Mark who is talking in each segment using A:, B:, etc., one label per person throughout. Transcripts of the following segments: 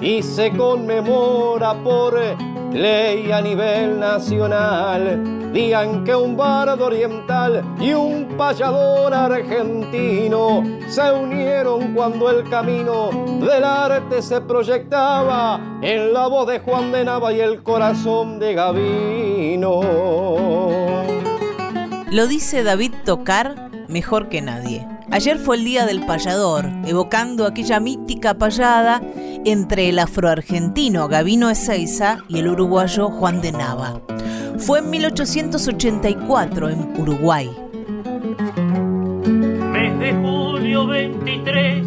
A: y se conmemora por ley a nivel nacional. Digan que un bardo oriental y un payador argentino se unieron cuando el camino del arte se proyectaba en la voz de Juan de Nava y el corazón de Gavino.
B: Lo dice David Tocar mejor que nadie. Ayer fue el día del payador, evocando aquella mítica payada entre el afroargentino Gavino Ezeiza y el uruguayo Juan de Nava. Fue en 1884 en Uruguay.
C: Mes de julio 23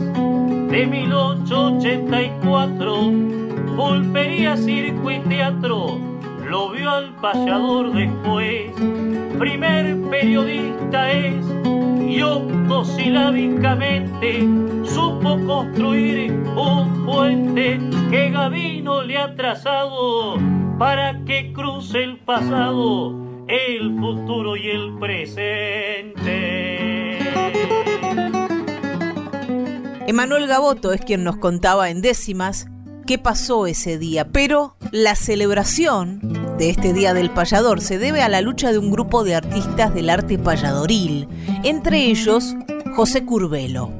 C: de 1884, Pulpería, Circo y Teatro lo vio al payador después. Primer periodista es y octosilábicamente supo construir un puente que Gavino le ha trazado para que cruce el pasado, el futuro y el presente.
B: Emanuel Gaboto es quien nos contaba en décimas qué pasó ese día, pero la celebración de este Día del Payador se debe a la lucha de un grupo de artistas del arte payadoril, entre ellos José Curbelo,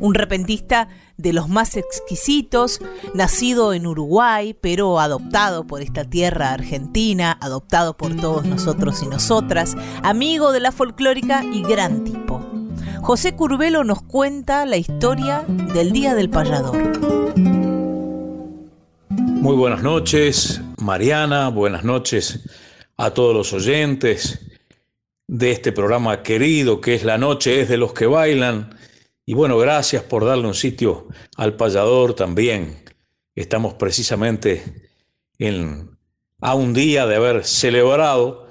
B: un repentista de los más exquisitos, nacido en Uruguay, pero adoptado por esta tierra argentina, adoptado por todos nosotros y nosotras, amigo de la folclórica y gran tipo. José Curbelo nos cuenta la historia del Día del Payador.
D: Muy buenas noches, Mariana, buenas noches a todos los oyentes de este programa querido que es La Noche es de los que bailan. Y bueno, gracias por darle un sitio al payador también. Estamos precisamente en, a un día de haber celebrado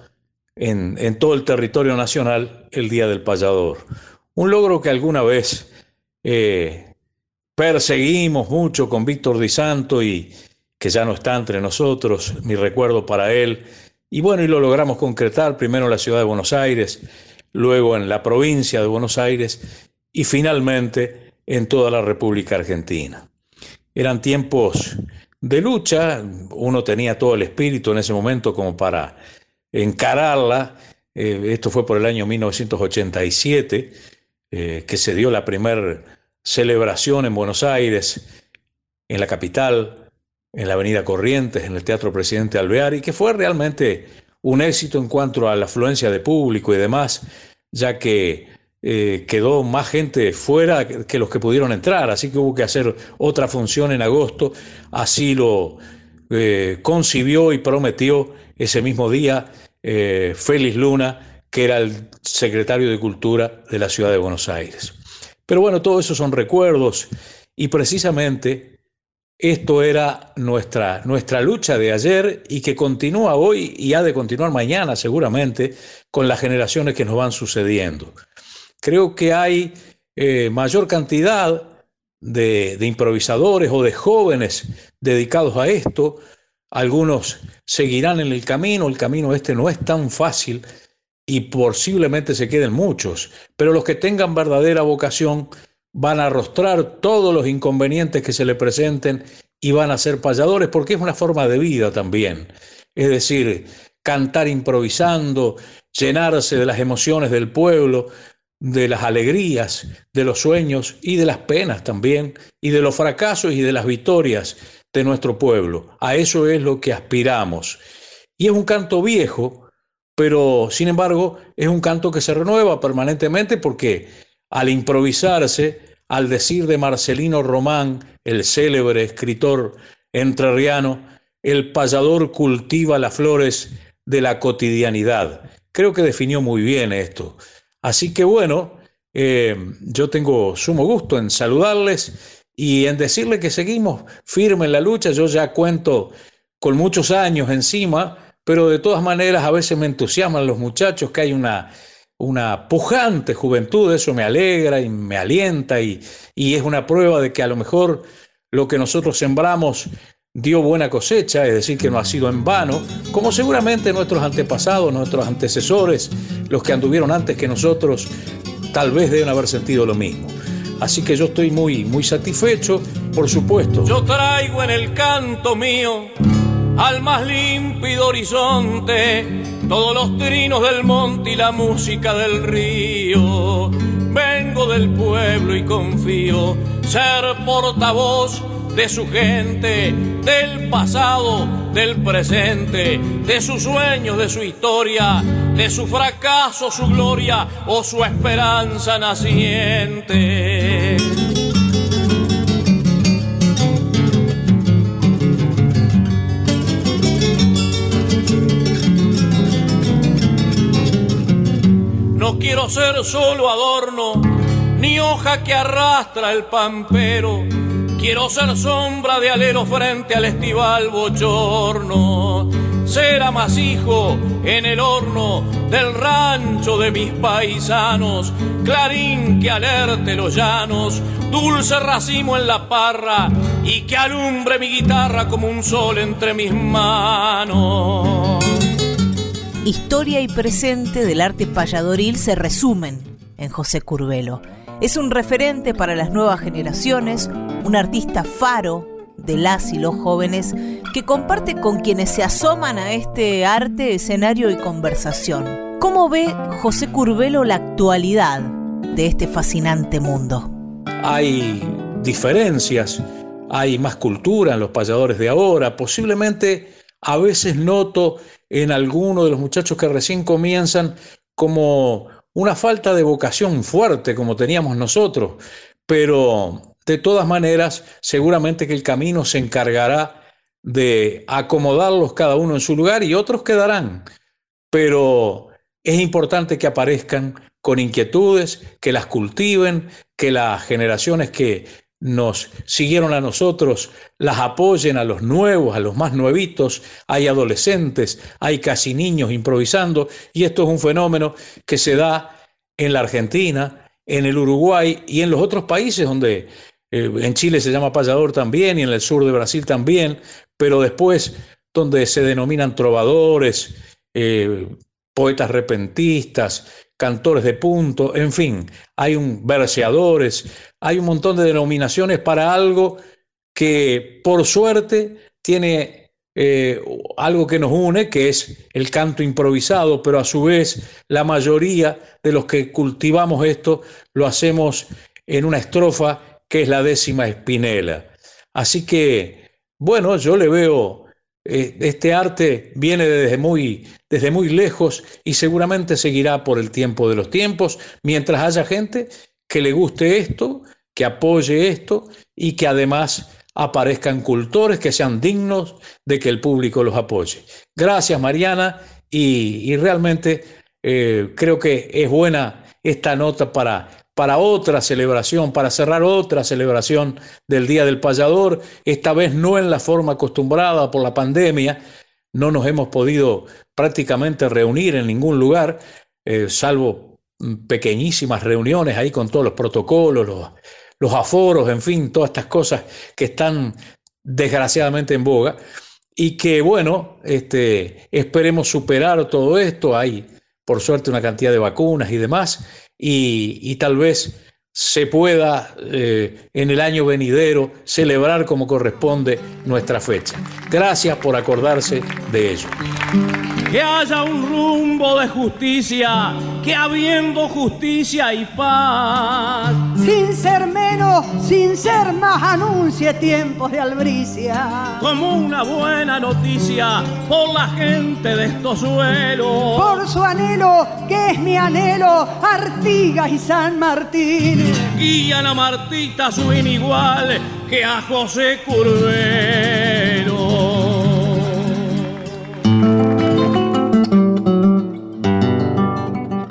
D: en, todo el territorio nacional el Día del Payador. Un logro que alguna vez eh, perseguimos mucho con Víctor Di Santo y, que ya no está entre nosotros, mi recuerdo para él. Y bueno, y lo logramos concretar primero en la ciudad de Buenos Aires, luego en la provincia de Buenos Aires y finalmente en toda la República Argentina. Eran tiempos de lucha, uno tenía todo el espíritu en ese momento como para encararla. Eh, esto fue por el año 1987, eh, que se dio la primera celebración en Buenos Aires, en la capital, en la Avenida Corrientes, en el Teatro Presidente Alvear, y que fue realmente un éxito en cuanto a la afluencia de público y demás, ya que eh, quedó más gente fuera que los que pudieron entrar, así que hubo que hacer otra función en agosto, así lo eh, concibió y prometió ese mismo día eh, Félix Luna, que era el secretario de Cultura de la ciudad de Buenos Aires. Pero bueno, todo eso son recuerdos y precisamente esto era nuestra, nuestra lucha de ayer y que continúa hoy y ha de continuar mañana seguramente con las generaciones que nos van sucediendo. Creo que hay eh, mayor cantidad de, de improvisadores o de jóvenes dedicados a esto. Algunos seguirán en el camino, el camino este no es tan fácil y posiblemente se queden muchos, pero los que tengan verdadera vocación van a arrostrar todos los inconvenientes que se le presenten y van a ser payadores porque es una forma de vida también. Es decir, cantar improvisando, llenarse de las emociones del pueblo, de las alegrías, de los sueños y de las penas también, y de los fracasos y de las victorias de nuestro pueblo. A eso es lo que aspiramos. Y es un canto viejo, pero sin embargo es un canto que se renueva permanentemente porque al improvisarse, al decir de Marcelino Román, el célebre escritor entrerriano, el payador cultiva las flores de la cotidianidad. Creo que definió muy bien esto. Así que bueno, eh, yo tengo sumo gusto en saludarles y en decirles que seguimos firmes en la lucha. Yo ya cuento con muchos años encima, pero de todas maneras a veces me entusiasman los muchachos que hay una una pujante juventud, eso me alegra y me alienta y, es una prueba de que a lo mejor lo que nosotros sembramos dio buena cosecha, es decir, que no ha sido en vano, como seguramente nuestros antepasados, nuestros antecesores, los que anduvieron antes que nosotros, tal vez deben haber sentido lo mismo. Así que yo estoy muy, muy satisfecho, por supuesto.
E: Yo traigo en el canto mío al más límpido horizonte todos los trinos del monte y la música del río. Vengo del pueblo y confío ser portavoz de su gente, del pasado, del presente, de sus sueños, de su historia, de su fracaso, su gloria o su esperanza naciente. No quiero ser solo adorno, ni hoja que arrastra el pampero Quiero ser sombra de alero frente al estival bochorno. Ser amasijo en el horno del rancho de mis paisanos. Clarín que alerte los llanos. Dulce racimo en la parra y que alumbre mi guitarra como un sol entre mis manos.
B: Historia y presente del arte payadoril se resumen en José Curvelo. Es un referente para las nuevas generaciones, un artista faro de las y los jóvenes que comparte con quienes se asoman a este arte, escenario y conversación. ¿Cómo ve José Curvelo la actualidad de este fascinante mundo?
D: Hay diferencias, hay más cultura en los payadores de ahora, posiblemente a veces noto en algunos de los muchachos que recién comienzan como una falta de vocación fuerte como teníamos nosotros, pero de todas maneras, seguramente que el camino se encargará de acomodarlos cada uno en su lugar y otros quedarán. Pero es importante que aparezcan con inquietudes, que las cultiven, que las generaciones que nos siguieron a nosotros las apoyen a los nuevos, a los más nuevitos. Hay adolescentes, hay casi niños improvisando y esto es un fenómeno que se da en la Argentina, en el Uruguay y en los otros países donde eh, en Chile se llama payador también y en el sur de Brasil también, pero después donde se denominan trovadores, eh, poetas repentistas, cantores de punto, en fin, hay un verseadores, hay un montón de denominaciones para algo que por suerte tiene eh, algo que nos une, que es el canto improvisado, pero a su vez la mayoría de los que cultivamos esto lo hacemos en una estrofa que es la décima espinela. Así que, bueno, yo le veo, eh, este arte viene desde muy, desde muy lejos y seguramente seguirá por el tiempo de los tiempos, mientras haya gente que le guste esto, que apoye esto y que además aparezcan cultores que sean dignos de que el público los apoye. Gracias Mariana y, realmente eh, creo que es buena esta nota para para otra celebración, para cerrar otra celebración del Día del Payador, esta vez no en la forma acostumbrada por la pandemia, no nos hemos podido prácticamente reunir en ningún lugar, eh, salvo pequeñísimas reuniones ahí con todos los protocolos, los, los aforos, en fin, todas estas cosas que están desgraciadamente en boga. Y que bueno, este, esperemos superar todo esto, hay por suerte una cantidad de vacunas y demás, y, tal vez se pueda eh, en el año venidero celebrar como corresponde nuestra fecha. Gracias por acordarse de ello
E: que haya un rumbo de justicia, que habiendo justicia y paz.
F: Sin ser menos, sin ser más, anuncie tiempos de albricia.
E: Como una buena noticia por la gente de estos suelos.
F: Por su anhelo, que es mi anhelo, Artigas y San Martín.
E: Guían a Martita su inigual que a José Curvelo.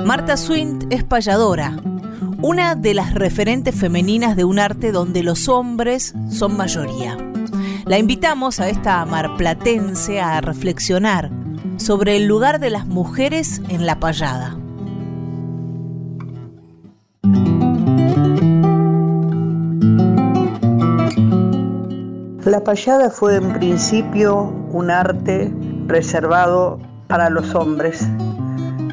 B: Marta Swint es payadora, una de las referentes femeninas de un arte donde los hombres son mayoría. La invitamos a esta marplatense a reflexionar sobre el lugar de las mujeres en la payada.
G: La payada fue en principio un arte reservado para los hombres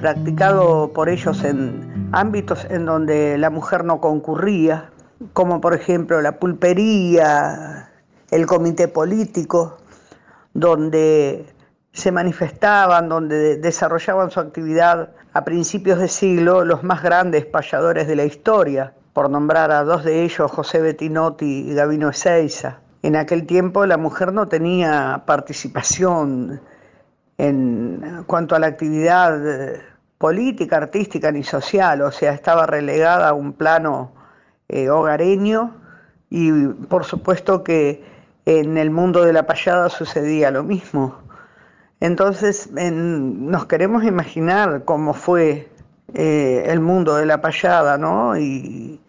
G: practicado por ellos en, ámbitos en donde la mujer no concurría, como por ejemplo la pulpería, el comité político, donde se manifestaban, donde desarrollaban su actividad a principios de siglo los más grandes payadores de la historia, por nombrar a dos de ellos, José Bettinotti y Gavino Ezeiza. En aquel tiempo la mujer no tenía participación en cuanto a la actividad política, artística ni social, o sea, estaba relegada a un plano eh, hogareño y por supuesto que en el mundo de la payada sucedía lo mismo. Entonces nos queremos imaginar cómo fue eh, el mundo de la payada, ¿no? Y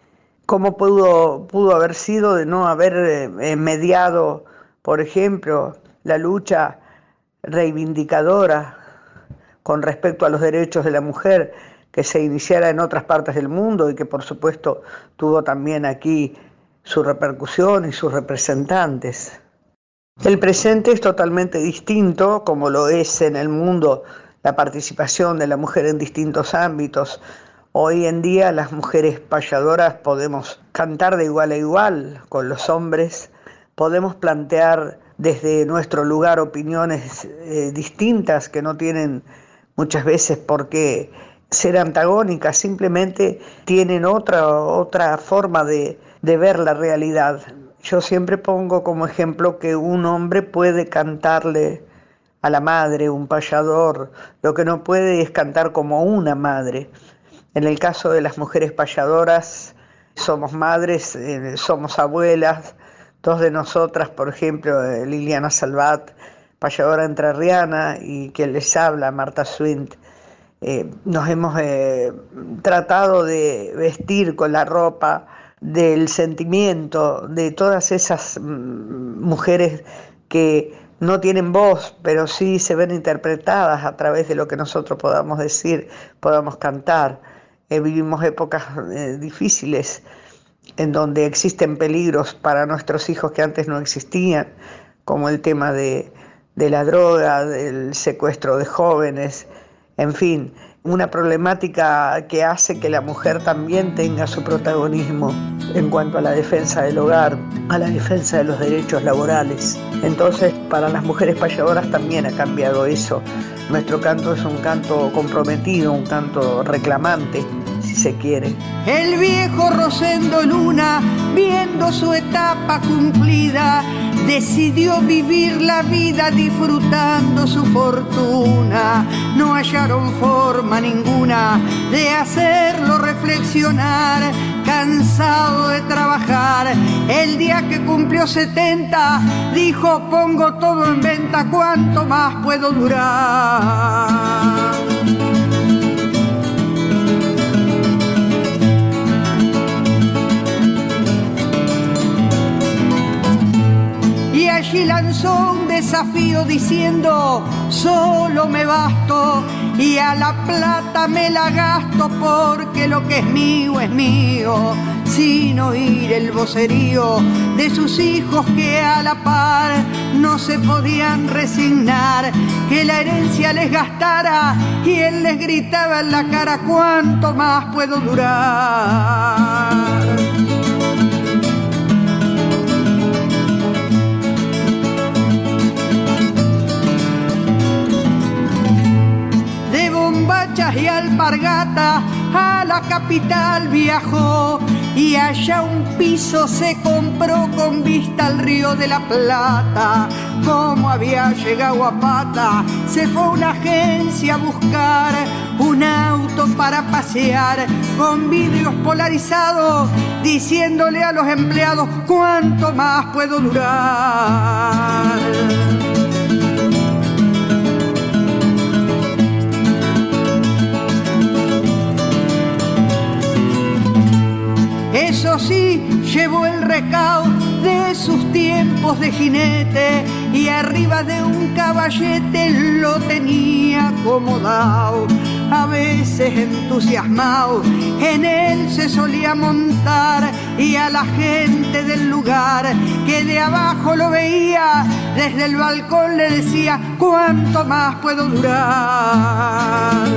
G: cómo pudo, pudo haber sido de no haber eh, mediado, por ejemplo, la lucha reivindicadora con respecto a los derechos de la mujer que se iniciara en otras partes del mundo y que por supuesto tuvo también aquí su repercusión y sus representantes. El presente es totalmente distinto, como lo es en el mundo la participación de la mujer en distintos ámbitos. Hoy en día las mujeres payadoras podemos cantar de igual a igual con los hombres, podemos plantear desde nuestro lugar opiniones eh, distintas que no tienen muchas veces porque ser antagónicas, simplemente tienen otra, otra forma de, de ver la realidad. Yo siempre pongo como ejemplo que un hombre puede cantarle a la madre, un payador, lo que no puede es cantar como una madre. En el caso de las mujeres payadoras, somos madres, eh, somos abuelas, dos de nosotras, por ejemplo, eh, Liliana Salvat, payadora entrerriana y quien les habla, Marta Swint. Eh, nos hemos eh, tratado de vestir con la ropa del sentimiento de todas esas mm, mujeres que no tienen voz, pero sí se ven interpretadas a través de lo que nosotros podamos decir, podamos cantar. Eh, vivimos épocas difíciles en donde existen peligros para nuestros hijos que antes no existían, como el tema de, de la droga, del secuestro de jóvenes, en fin, una problemática que hace que la mujer también tenga su protagonismo en cuanto a la defensa del hogar, a la defensa de los derechos laborales. Entonces, para las mujeres payadoras también ha cambiado eso. Nuestro canto es un canto comprometido, un canto reclamante, si se quiere.
F: El viejo Rosendo Luna, viendo su etapa cumplida, decidió vivir la vida disfrutando su fortuna. No hallaron forma ninguna de hacerlo reflexionar. Cansado de trabajar, el día que cumplió 70, dijo pongo todo en venta, ¿cuánto más puedo durar? Allí lanzó un desafío diciendo, solo me basto y a la plata me la gasto porque lo que es mío es mío, sin oír el vocerío de sus hijos que a la par no se podían resignar que la herencia les gastara y él les gritaba en la cara cuánto más puedo durar. Y alpargata a la capital viajó y allá un piso se compró con vista al río de la Plata. Como había llegado a pata, se fue a una agencia a buscar un auto para pasear con vidrios polarizados, diciéndole a los empleados cuánto más puedo durar. Llevó el recao de sus tiempos de jinete y arriba de un caballete lo tenía acomodado. A veces entusiasmado, en él se solía montar y a la gente del lugar que de abajo lo veía, desde el balcón le decía, ¿cuánto más puedo durar?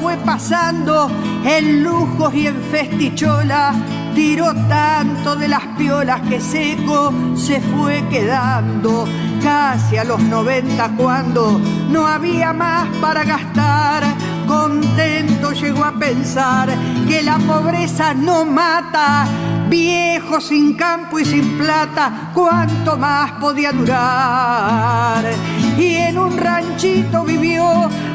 F: Fue pasando en lujos y en festichola, tiró tanto de las piolas que seco se fue quedando casi a los 90 cuando no había más para gastar. Contento llegó a pensar que la pobreza no mata, viejo sin campo y sin plata, cuánto más podía durar. Y en un ranchito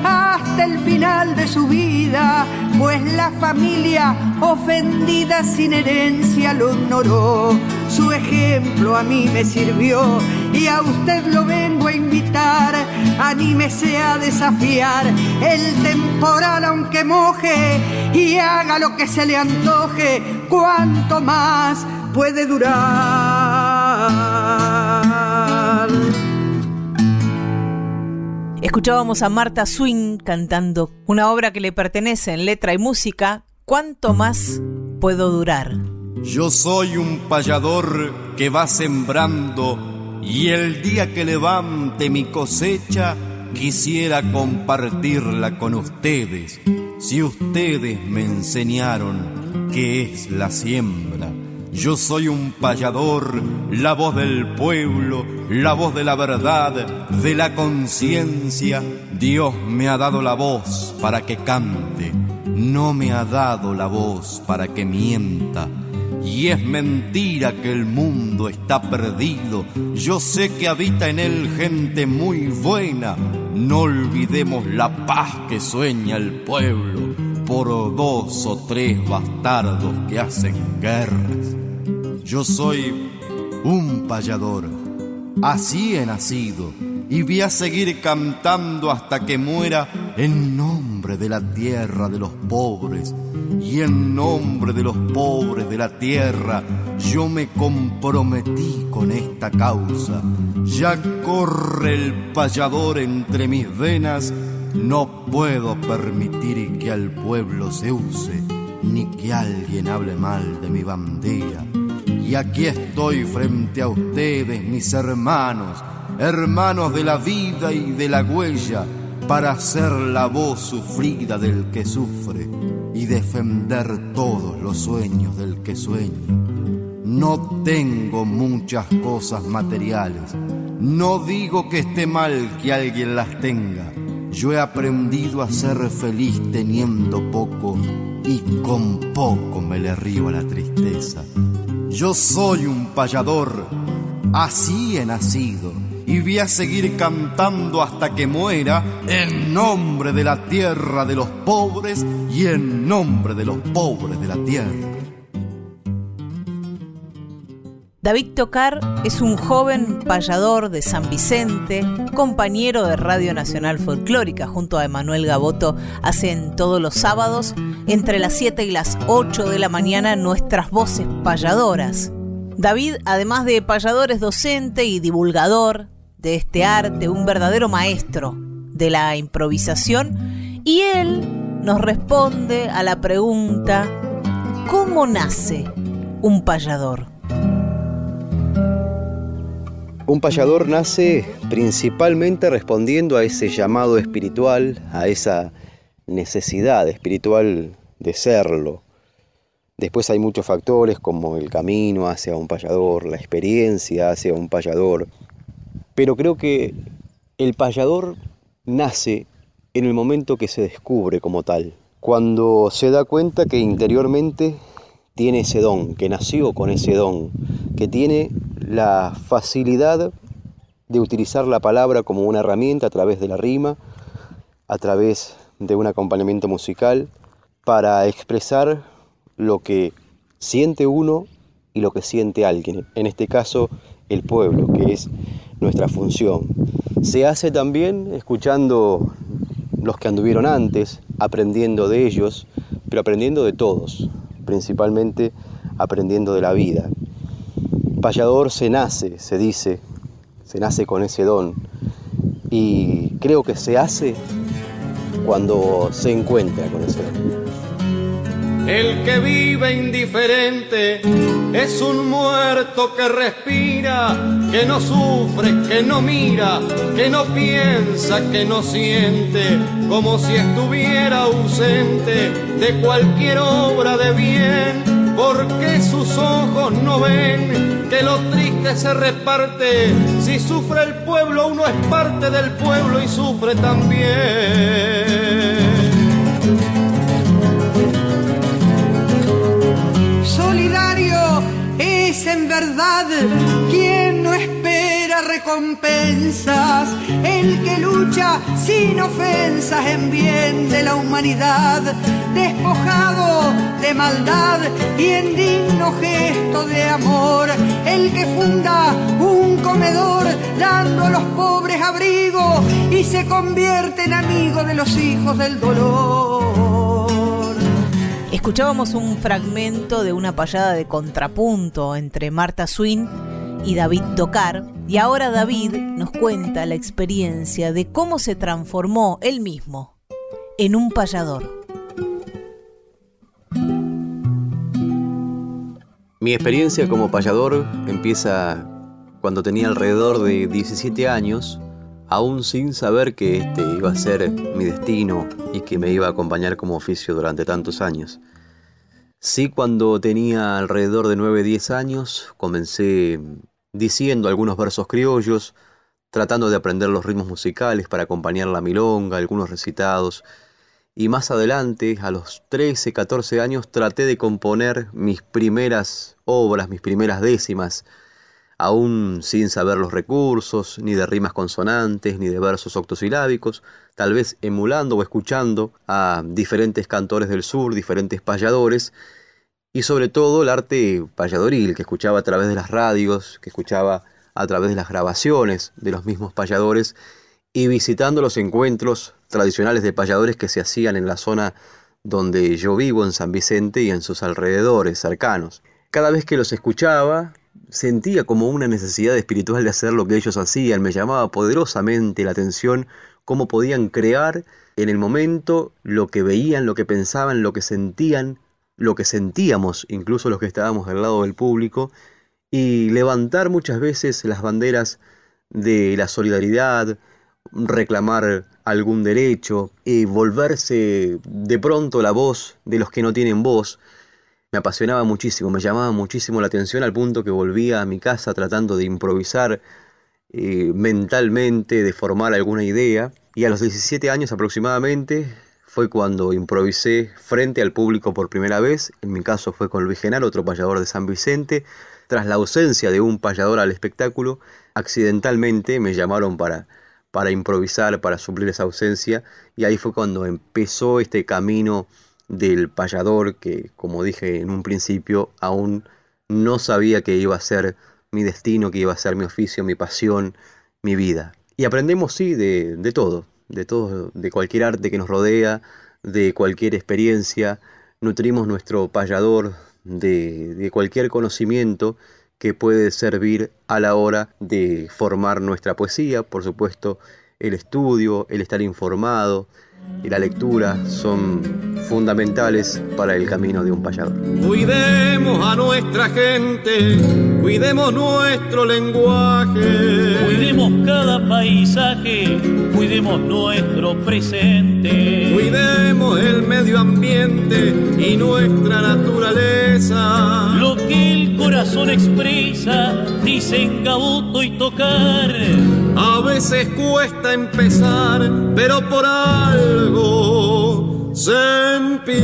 F: hasta el final de su vida, pues la familia ofendida sin herencia lo ignoró. Su ejemplo a mí me sirvió y a usted lo vengo a invitar. Anímese a desafiar el temporal aunque moje y haga lo que se le antoje. Cuanto más puede durar.
B: Escuchábamos a Marta Swing cantando una obra que le pertenece en letra y música, ¿Cuánto más puedo durar?
H: Yo soy un payador que va sembrando y el día que levante mi cosecha quisiera compartirla con ustedes. Si ustedes me enseñaron qué es la siembra, yo soy un payador, la voz del pueblo, la voz de la verdad, de la conciencia. Dios me ha dado la voz para que cante, no me ha dado la voz para que mienta. Y es mentira que el mundo está perdido. Yo sé que habita en él gente muy buena. No olvidemos la paz que sueña el pueblo por dos o tres bastardos que hacen guerras. Yo soy un payador, así he nacido y voy a seguir cantando hasta que muera en nombre de la tierra de los pobres y en nombre de los pobres de la tierra yo me comprometí con esta causa. Ya corre el payador entre mis venas, no puedo permitir que al pueblo se use ni que alguien hable mal de mi bandera. Y aquí estoy frente a ustedes, mis hermanos, hermanos de la vida y de la huella, para ser la voz sufrida del que sufre y defender todos los sueños del que sueña. No tengo muchas cosas materiales, no digo que esté mal que alguien las tenga. Yo he aprendido a ser feliz teniendo poco y con poco me le río a la tristeza. Yo soy un payador, así he nacido y voy a seguir cantando hasta que muera en nombre de la tierra de los pobres y en nombre de los pobres de la tierra.
B: David Tocar es un joven payador de San Vicente, compañero de Radio Nacional Folclórica. Junto a Emanuel Gaboto hacen todos los sábados, entre las 7 y las 8 de la mañana, nuestras voces payadoras. David, además de payador, es docente y divulgador de este arte, un verdadero maestro de la improvisación, y él nos responde a la pregunta, ¿cómo nace un payador?
I: Un payador nace principalmente respondiendo a ese llamado espiritual, a esa necesidad espiritual de serlo. Después hay muchos factores como el camino hacia un payador, la experiencia hacia un payador, pero creo que el payador nace en el momento que se descubre como tal, cuando se da cuenta que interiormente tiene ese don, que nació con ese don, que tiene la facilidad de utilizar la palabra como una herramienta a través de la rima, a través de un acompañamiento musical, para expresar lo que siente uno y lo que siente alguien, en este caso el pueblo, que es nuestra función. Se hace también escuchando los que anduvieron antes, aprendiendo de ellos, pero aprendiendo de todos, principalmente aprendiendo de la vida. Payador se nace, se dice, se nace con ese don y creo que se hace cuando se encuentra con ese don.
A: El que vive indiferente es un muerto que respira, que no sufre, que no mira, que no piensa, que no siente, como si estuviera ausente de cualquier obra de bien, porque sus ojos no ven que lo triste se reparte. Si sufre el pueblo, uno es parte del pueblo y sufre también.
F: solidario es en verdad quien no espera recompensas, el que lucha sin ofensas en bien de la humanidad, despojado de maldad y en digno gesto de amor, el que funda un comedor dando a los pobres abrigo y se convierte en amigo de los hijos del dolor.
B: Escuchábamos un fragmento de una payada de contrapunto entre Marta Swin y David Tocar, y ahora David nos cuenta la experiencia de cómo se transformó él mismo en un payador.
I: Mi experiencia como payador empieza cuando tenía alrededor de 17 años, aún sin saber que este iba a ser mi destino y que me iba a acompañar como oficio durante tantos años. Sí, cuando tenía alrededor de 9-10 años, comencé diciendo algunos versos criollos, tratando de aprender los ritmos musicales para acompañar la milonga, algunos recitados, y más adelante, a los 13, 14 años, traté de componer mis primeras obras, mis primeras décimas, aún sin saber los recursos, ni de rimas consonantes, ni de versos octosilábicos, tal vez emulando o escuchando a diferentes cantores del sur, diferentes payadores, y sobre todo el arte payadoril que escuchaba a través de las radios, que escuchaba a través de las grabaciones de los mismos payadores y visitando los encuentros tradicionales de payadores que se hacían en la zona donde yo vivo, en San Vicente y en sus alrededores cercanos. Cada vez que los escuchaba, sentía como una necesidad espiritual de hacer lo que ellos hacían, me llamaba poderosamente la atención cómo podían crear en el momento lo que veían, lo que pensaban, lo que sentían, lo que sentíamos, incluso los que estábamos al lado del público, y levantar muchas veces las banderas de la solidaridad, reclamar algún derecho y volverse de pronto la voz de los que no tienen voz. Me apasionaba muchísimo, me llamaba muchísimo la atención al punto que volvía a mi casa tratando de improvisar eh, mentalmente, de formar alguna idea. Y a los 17 años aproximadamente fue cuando improvisé frente al público por primera vez. En mi caso fue con Luis Genaro, otro payador de San Vicente. Tras la ausencia de un payador al espectáculo, accidentalmente me llamaron para, para improvisar, para suplir esa ausencia. Y ahí fue cuando empezó este camino del payador que, como dije en un principio, aún no sabía que iba a ser mi destino, que iba a ser mi oficio, mi pasión, mi vida. Y aprendemos, sí, de, de todo, de todo, de cualquier arte que nos rodea, de cualquier experiencia. Nutrimos nuestro payador de, de cualquier conocimiento que puede servir a la hora de formar nuestra poesía, por supuesto, el estudio, el estar informado, y la lectura son fundamentales para el camino de un payador.
A: Cuidemos a nuestra gente, cuidemos nuestro lenguaje.
C: Cuidemos cada paisaje, cuidemos nuestro presente.
A: Cuidemos el medio ambiente y nuestra naturaleza.
C: Lo que el corazón expresa, dicen Gaboto y tocar.
A: A veces cuesta empezar, pero por algo se empieza.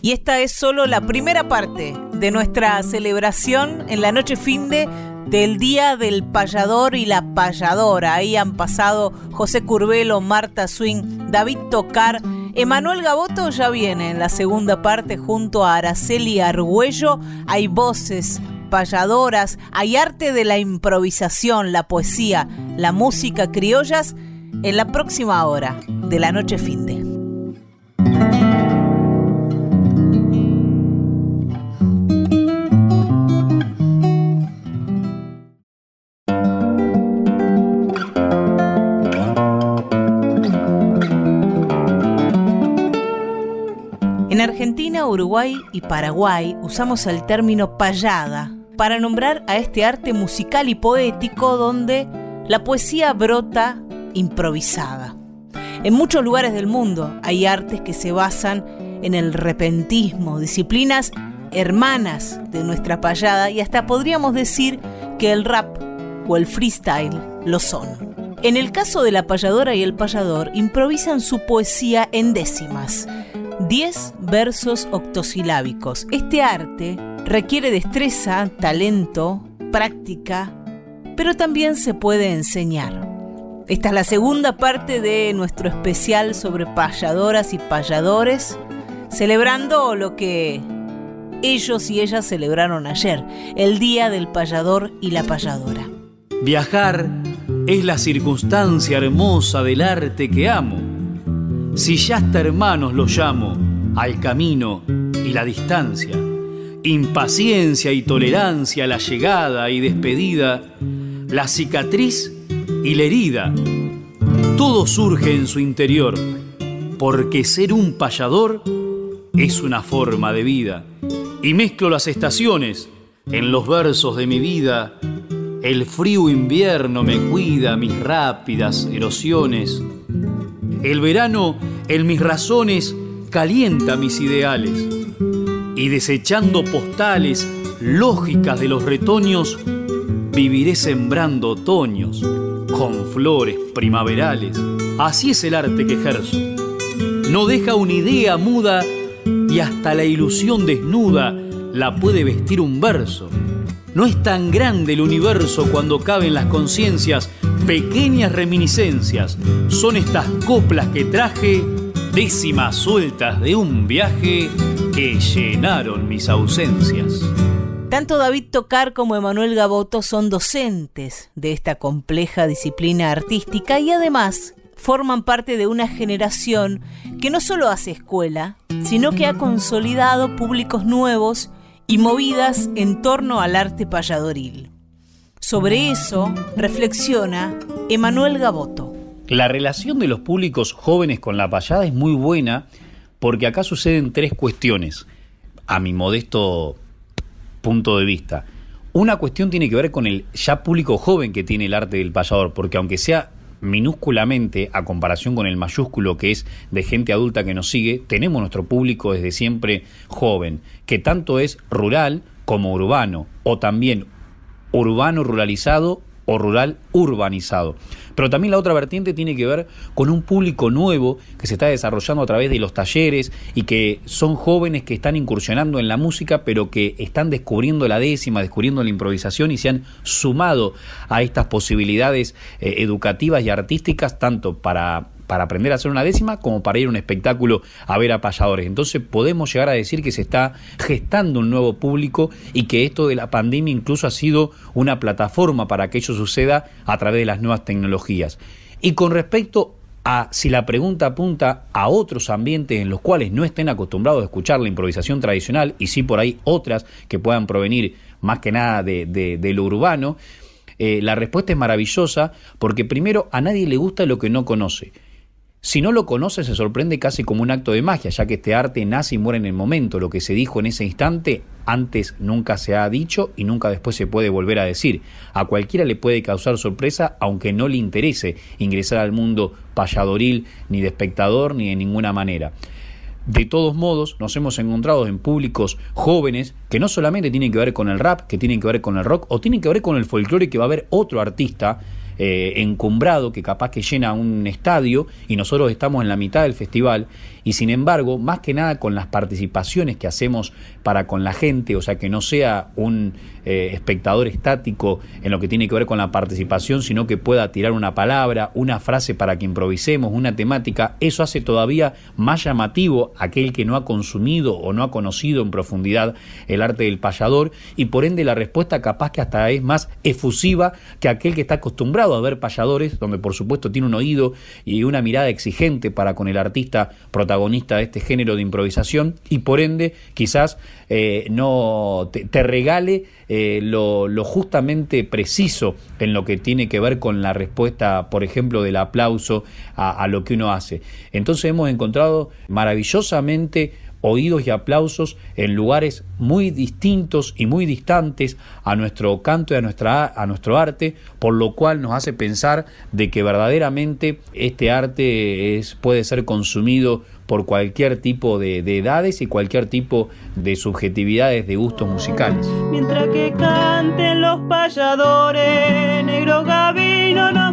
B: Y esta es solo la primera parte de nuestra celebración en la noche fin de del Día del Payador y la Payadora. Ahí han pasado José Curbelo, Marta Swing, David Tocar. Emanuel Gaboto ya viene en la segunda parte junto a Araceli Argüello. Hay voces payadoras, hay arte de la improvisación, la poesía, la música criollas en la próxima hora de la noche fin Uruguay y Paraguay usamos el término payada para nombrar a este arte musical y poético donde la poesía brota improvisada. En muchos lugares del mundo hay artes que se basan en el repentismo, disciplinas hermanas de nuestra payada y hasta podríamos decir que el rap o el freestyle lo son. En el caso de la payadora y el payador, improvisan su poesía en décimas, 10 versos octosilábicos. Este arte requiere destreza, talento, práctica, pero también se puede enseñar. Esta es la segunda parte de nuestro especial sobre payadoras y payadores, celebrando lo que ellos y ellas celebraron ayer, el Día del Payador y la Payadora.
J: Viajar es la circunstancia hermosa del arte que amo. Si ya hasta hermanos lo llamo al camino y la distancia, impaciencia y tolerancia la llegada y despedida, la cicatriz y la herida, todo surge en su interior, porque ser un payador es una forma de vida y mezclo las estaciones en los versos de mi vida. El frío invierno me cuida mis rápidas erosiones. El verano en mis razones calienta mis ideales. Y desechando postales lógicas de los retoños, viviré sembrando otoños con flores primaverales. Así es el arte que ejerzo. No deja una idea muda y hasta la ilusión desnuda la puede vestir un verso. No es tan grande el universo cuando caben las conciencias pequeñas reminiscencias. Son estas coplas que traje, décimas sueltas de un viaje que llenaron mis ausencias.
B: Tanto David Tocar como Emanuel Gaboto son docentes de esta compleja disciplina artística y además forman parte de una generación que no solo hace escuela, sino que ha consolidado públicos nuevos y movidas en torno al arte payadoril. Sobre eso reflexiona Emanuel Gaboto.
J: La relación de los públicos jóvenes con la payada es muy buena porque acá suceden tres cuestiones, a mi modesto punto de vista. Una cuestión tiene que ver con el ya público joven que tiene el arte del payador, porque aunque sea minúsculamente a comparación con el mayúsculo que es de gente adulta que nos sigue, tenemos nuestro público desde siempre joven, que tanto es rural como urbano, o también urbano ruralizado o rural urbanizado. Pero también la otra vertiente tiene que ver con un público nuevo que se está desarrollando a través de los talleres y que son jóvenes que están incursionando en la música, pero que están descubriendo la décima, descubriendo la improvisación y se han sumado a estas posibilidades eh, educativas y artísticas, tanto para para aprender a hacer una décima como para ir a un espectáculo a ver a payadores. Entonces podemos llegar a decir que se está gestando un nuevo público y que esto de la pandemia incluso ha sido una plataforma para que ello suceda a través de las nuevas tecnologías. Y con respecto a si la pregunta apunta a otros ambientes en los cuales no estén acostumbrados a escuchar la improvisación tradicional y sí por ahí otras que puedan provenir más que nada de, lo urbano, eh, la respuesta es maravillosa porque primero a nadie le gusta lo que no conoce. Si no lo conoce se sorprende casi como un acto de magia, ya que este arte nace y muere en el momento. Lo que se dijo en ese instante antes nunca se ha dicho y nunca después se puede volver a decir. A cualquiera le puede causar sorpresa aunque no le interese ingresar al mundo payadoril, ni de espectador, ni de ninguna manera. De todos modos, nos hemos encontrado en públicos jóvenes que no solamente tienen que ver con el rap, que tienen que ver con el rock, o tienen que ver con el folclore que va a haber otro artista eh, encumbrado que capaz que llena un estadio y nosotros estamos en la mitad del festival y sin embargo, más que nada con las participaciones que hacemos para con la gente, o sea, que no sea un eh, espectador estático en lo que tiene que ver con la participación, sino que pueda tirar una palabra, una frase para que improvisemos, una temática, eso hace todavía más llamativo aquel que no ha consumido o no ha conocido en profundidad el arte del payador y por ende la respuesta capaz que hasta es más efusiva que aquel que está acostumbrado a ver payadores, donde por supuesto tiene un oído y una mirada exigente para con el artista protagonista protagonista de este género de improvisación y por ende quizás eh, no te, regale eh, lo, justamente preciso en lo que tiene que ver con la respuesta, por ejemplo, del aplauso a, lo que uno hace. Entonces hemos encontrado maravillosamente oídos y aplausos en lugares muy distintos y muy distantes a nuestro canto y a, nuestra, a nuestro arte, por lo cual nos hace pensar de que verdaderamente este arte es, puede ser consumido por cualquier tipo de, de edades y cualquier tipo de subjetividades de gustos musicales.
K: Mientras que canten los payadores, negro gabino no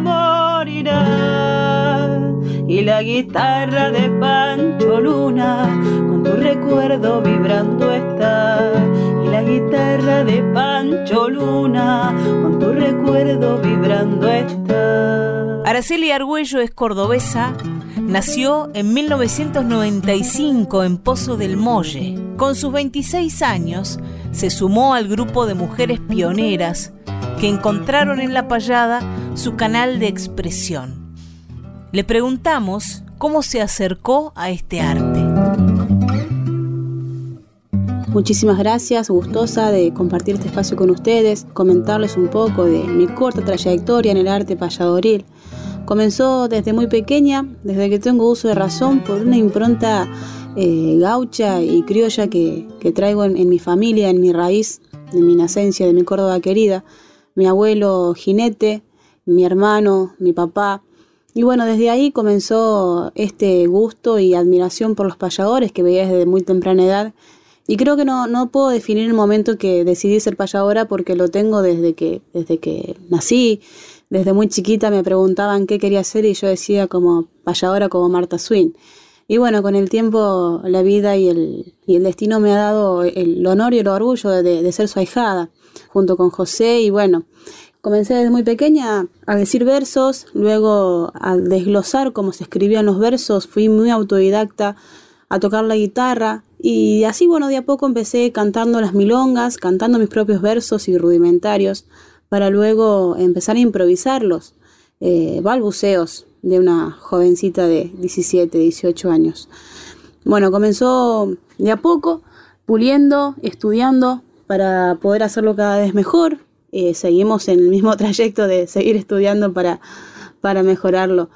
K: Y la guitarra de Pancho Luna con tu recuerdo vibrando está. Y la guitarra de Pancho Luna con tu recuerdo vibrando está.
B: Araceli Argüello es cordobesa Nació en 1995 en Pozo del Molle. Con sus 26 años se sumó al grupo de mujeres pioneras que encontraron en la payada su canal de expresión. Le preguntamos cómo se acercó a este arte.
L: Muchísimas gracias, gustosa de compartir este espacio con ustedes, comentarles un poco de mi corta trayectoria en el arte payadoril. Comenzó desde muy pequeña, desde que tengo uso de razón, por una impronta eh, gaucha y criolla que, traigo en, mi familia, en mi raíz, en mi nacencia, de mi Córdoba querida. Mi abuelo jinete, mi hermano, mi papá. Y bueno, desde ahí comenzó este gusto y admiración por los payadores que veía desde muy temprana edad. Y creo que no, no puedo definir el momento que decidí ser payadora porque lo tengo desde que, desde que nací desde muy chiquita me preguntaban qué quería hacer y yo decía como payadora como Marta Swin. Y bueno, con el tiempo la vida y el, y el destino me ha dado el honor y el orgullo de, ser su ahijada, junto con José. Y bueno, comencé desde muy pequeña a decir versos, luego a desglosar cómo se escribían los versos, fui muy autodidacta a tocar la guitarra y así bueno, de a poco empecé cantando las milongas, cantando mis propios versos y rudimentarios para luego empezar a improvisarlos, eh, balbuceos de una jovencita de 17, 18 años. Bueno, comenzó de a poco, puliendo, estudiando para poder hacerlo cada vez mejor. Eh, seguimos en el mismo trayecto de seguir estudiando para, para mejorarlo.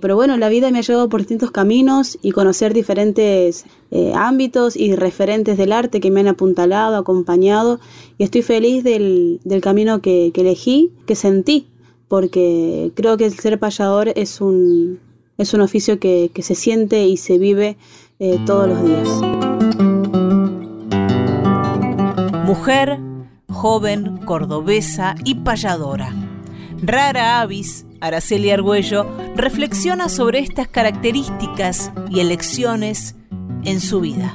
L: Pero bueno, la vida me ha llevado por distintos caminos y conocer diferentes eh, ámbitos y referentes del arte que me han apuntalado, acompañado y estoy feliz del, camino que, elegí, que sentí, porque creo que el ser payador es un, es un oficio que, se siente y se vive eh, todos los días.
B: Mujer, joven, cordobesa y payadora. Rara avis Araceli Argüello reflexiona sobre estas características y elecciones en su vida.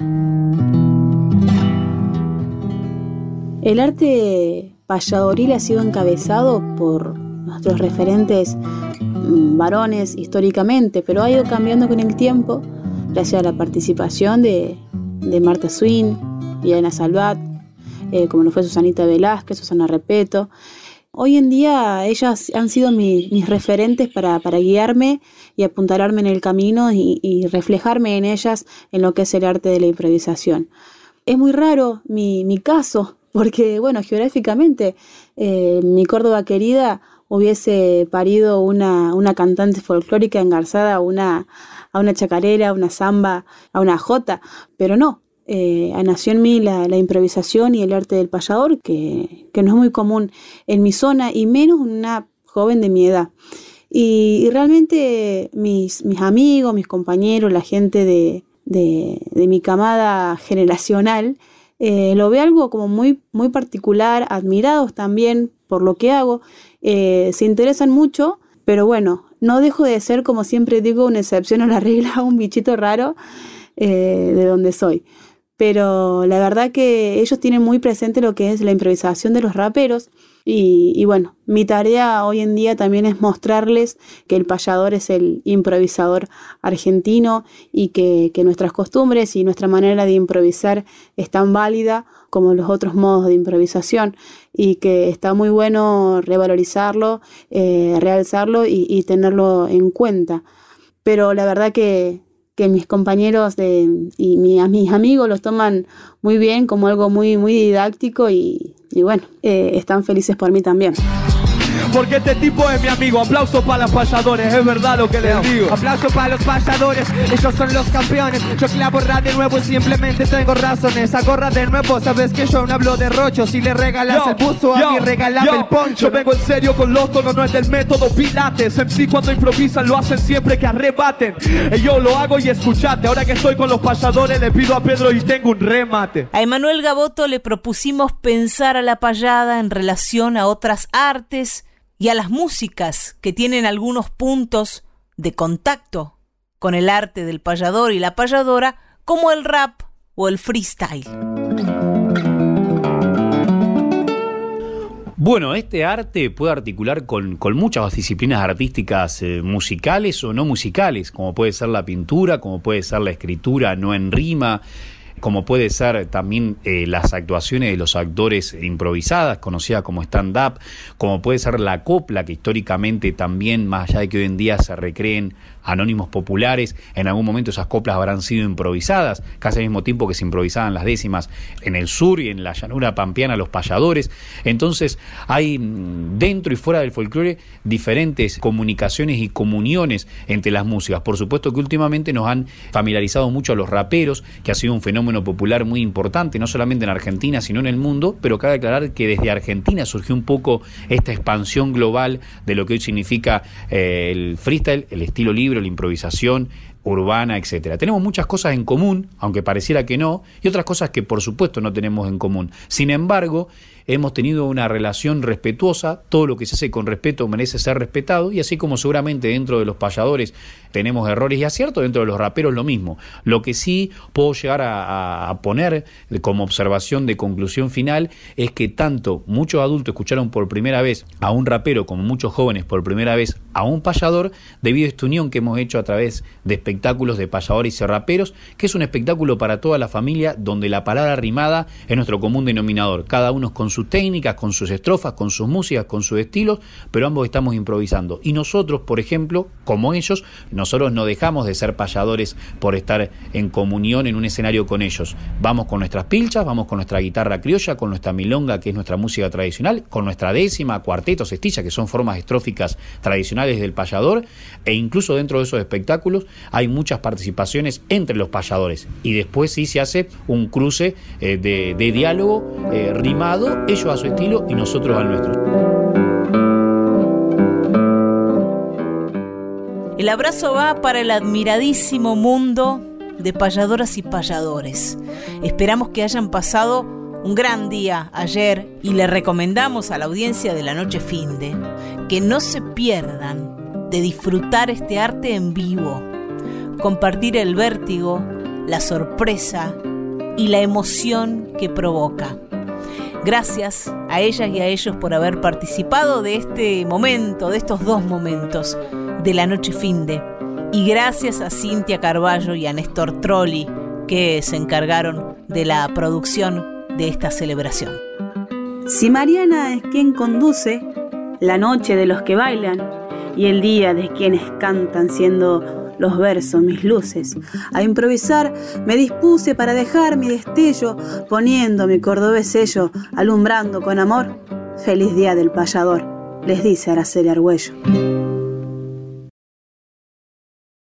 L: El arte payadoril ha sido encabezado por nuestros referentes mm, varones históricamente, pero ha ido cambiando con el tiempo gracias a la participación de, Marta Swin y Ana Salvat, eh, como lo fue Susanita Velázquez, Susana Repeto, Hoy en día ellas han sido mis referentes para, guiarme y apuntalarme en el camino y, reflejarme en ellas en lo que es el arte de la improvisación. Es muy raro mi, caso, porque bueno, geográficamente eh, mi Córdoba querida hubiese parido una, una cantante folclórica engarzada a una, a una chacarera, a una samba, a una jota, pero no, eh, nació en mí la, improvisación y el arte del payador, que, no es muy común en mi zona y menos en una joven de mi edad. Y, realmente mis, mis, amigos, mis compañeros, la gente de, mi camada generacional, eh, lo ve algo como muy, muy particular, admirados también por lo que hago, eh, se interesan mucho, pero bueno, no dejo de ser, como siempre digo, una excepción a la regla, un bichito raro eh, de donde soy pero la verdad que ellos tienen muy presente lo que es la improvisación de los raperos y, bueno, mi tarea hoy en día también es mostrarles que el payador es el improvisador argentino y que, nuestras costumbres y nuestra manera de improvisar es tan válida como los otros modos de improvisación y que está muy bueno revalorizarlo, eh, realzarlo y tenerlo en cuenta. Pero la verdad que que mis compañeros de, y mis amigos los toman muy bien, como algo muy, muy didáctico y, bueno, eh, están felices por mí también.
M: Porque este tipo es mi amigo. Aplauso para los payadores, es verdad lo que les digo.
N: Aplauso para los payadores, ellos son los campeones. Yo clavo de nuevo y simplemente tengo razones. Agorra de nuevo, sabes que yo no hablo de rocho. Si le regalas
M: Yo,
N: el buzo, a
M: yo,
N: mí regálame
M: yo.
N: el poncho.
M: Yo vengo en serio con los tonos, no es del método Pilates. MC cuando improvisan lo hacen siempre que arrebaten. Y yo lo hago y escuchate. Ahora que estoy con los payadores, le pido a Pedro y tengo un remate.
B: A Emanuel Gaboto le propusimos pensar a la payada en relación a otras artes y a las músicas que tienen algunos puntos de contacto con el arte del payador y la payadora, como el rap o el freestyle.
J: Bueno, este arte puede articular con, muchas disciplinas artísticas eh, musicales o no musicales, como puede ser la pintura, como puede ser la escritura no en rima, como puede ser también eh, las actuaciones de los actores improvisadas, conocida como stand-up, como puede ser la copla, que históricamente también, más allá de que hoy en día se recreen anónimos populares, en algún momento esas coplas habrán sido improvisadas, casi al mismo tiempo que se improvisaban las décimas en el sur y en la llanura pampeana los payadores. Entonces hay mm, dentro y fuera del folclore diferentes comunicaciones y comuniones entre las músicas. Por supuesto que últimamente nos han familiarizado mucho a los raperos, que ha sido un fenómeno popular muy importante, no solamente en Argentina, sino en el mundo, pero cabe aclarar que desde Argentina surgió un poco esta expansión global de lo que hoy significa eh, el freestyle, el estilo libre, la improvisación urbana, etcétera. Tenemos muchas cosas en común, aunque pareciera que no, y otras cosas que por supuesto no tenemos en común. Sin embargo, hemos tenido una relación respetuosa, todo lo que se hace con respeto merece ser respetado, y así como seguramente dentro de los payadores tenemos errores y aciertos, dentro de los raperos lo mismo. Lo que sí puedo llegar a, poner como observación de conclusión final es que tanto muchos adultos escucharon por primera vez a un rapero como muchos jóvenes por primera vez a un payador debido a esta unión que hemos hecho a través de espectáculos de payadores y raperos, que es un espectáculo para toda la familia donde la palabra rimada es nuestro común denominador, cada uno con sus técnicas, con sus estrofas, con sus músicas, con sus estilos, pero ambos estamos improvisando. Y nosotros, por ejemplo, como ellos, nosotros no dejamos de ser payadores por estar en comunión en un escenario con ellos. Vamos con nuestras pilchas, vamos con nuestra guitarra criolla, con nuestra milonga, que es nuestra música tradicional, con nuestra décima, cuarteto, cestilla, que son formas estróficas tradicionales del payador, e incluso dentro de esos espectáculos hay muchas participaciones entre los payadores. Y después sí se hace un cruce eh, de, de diálogo eh, rimado, ellos a su estilo y nosotros al nuestro.
B: El abrazo va para el admiradísimo mundo de payadoras y payadores. Esperamos que hayan pasado un gran día ayer y le recomendamos a la audiencia de la noche finde que no se pierdan de disfrutar este arte en vivo, compartir el vértigo, la sorpresa y la emoción que provoca. Gracias a ellas y a ellos por haber participado de este momento, de estos dos momentos de la noche finde. Y gracias a Cintia Carballo y a Néstor Trolli que se encargaron de la producción de esta celebración.
L: Si Mariana es quien conduce, la noche de los que bailan y el día de quienes cantan siendo los versos mis luces. A improvisar me dispuse para dejar mi destello, poniendo mi cordobés sello, alumbrando con amor. Feliz día del payador, les dice Araceli Argüello.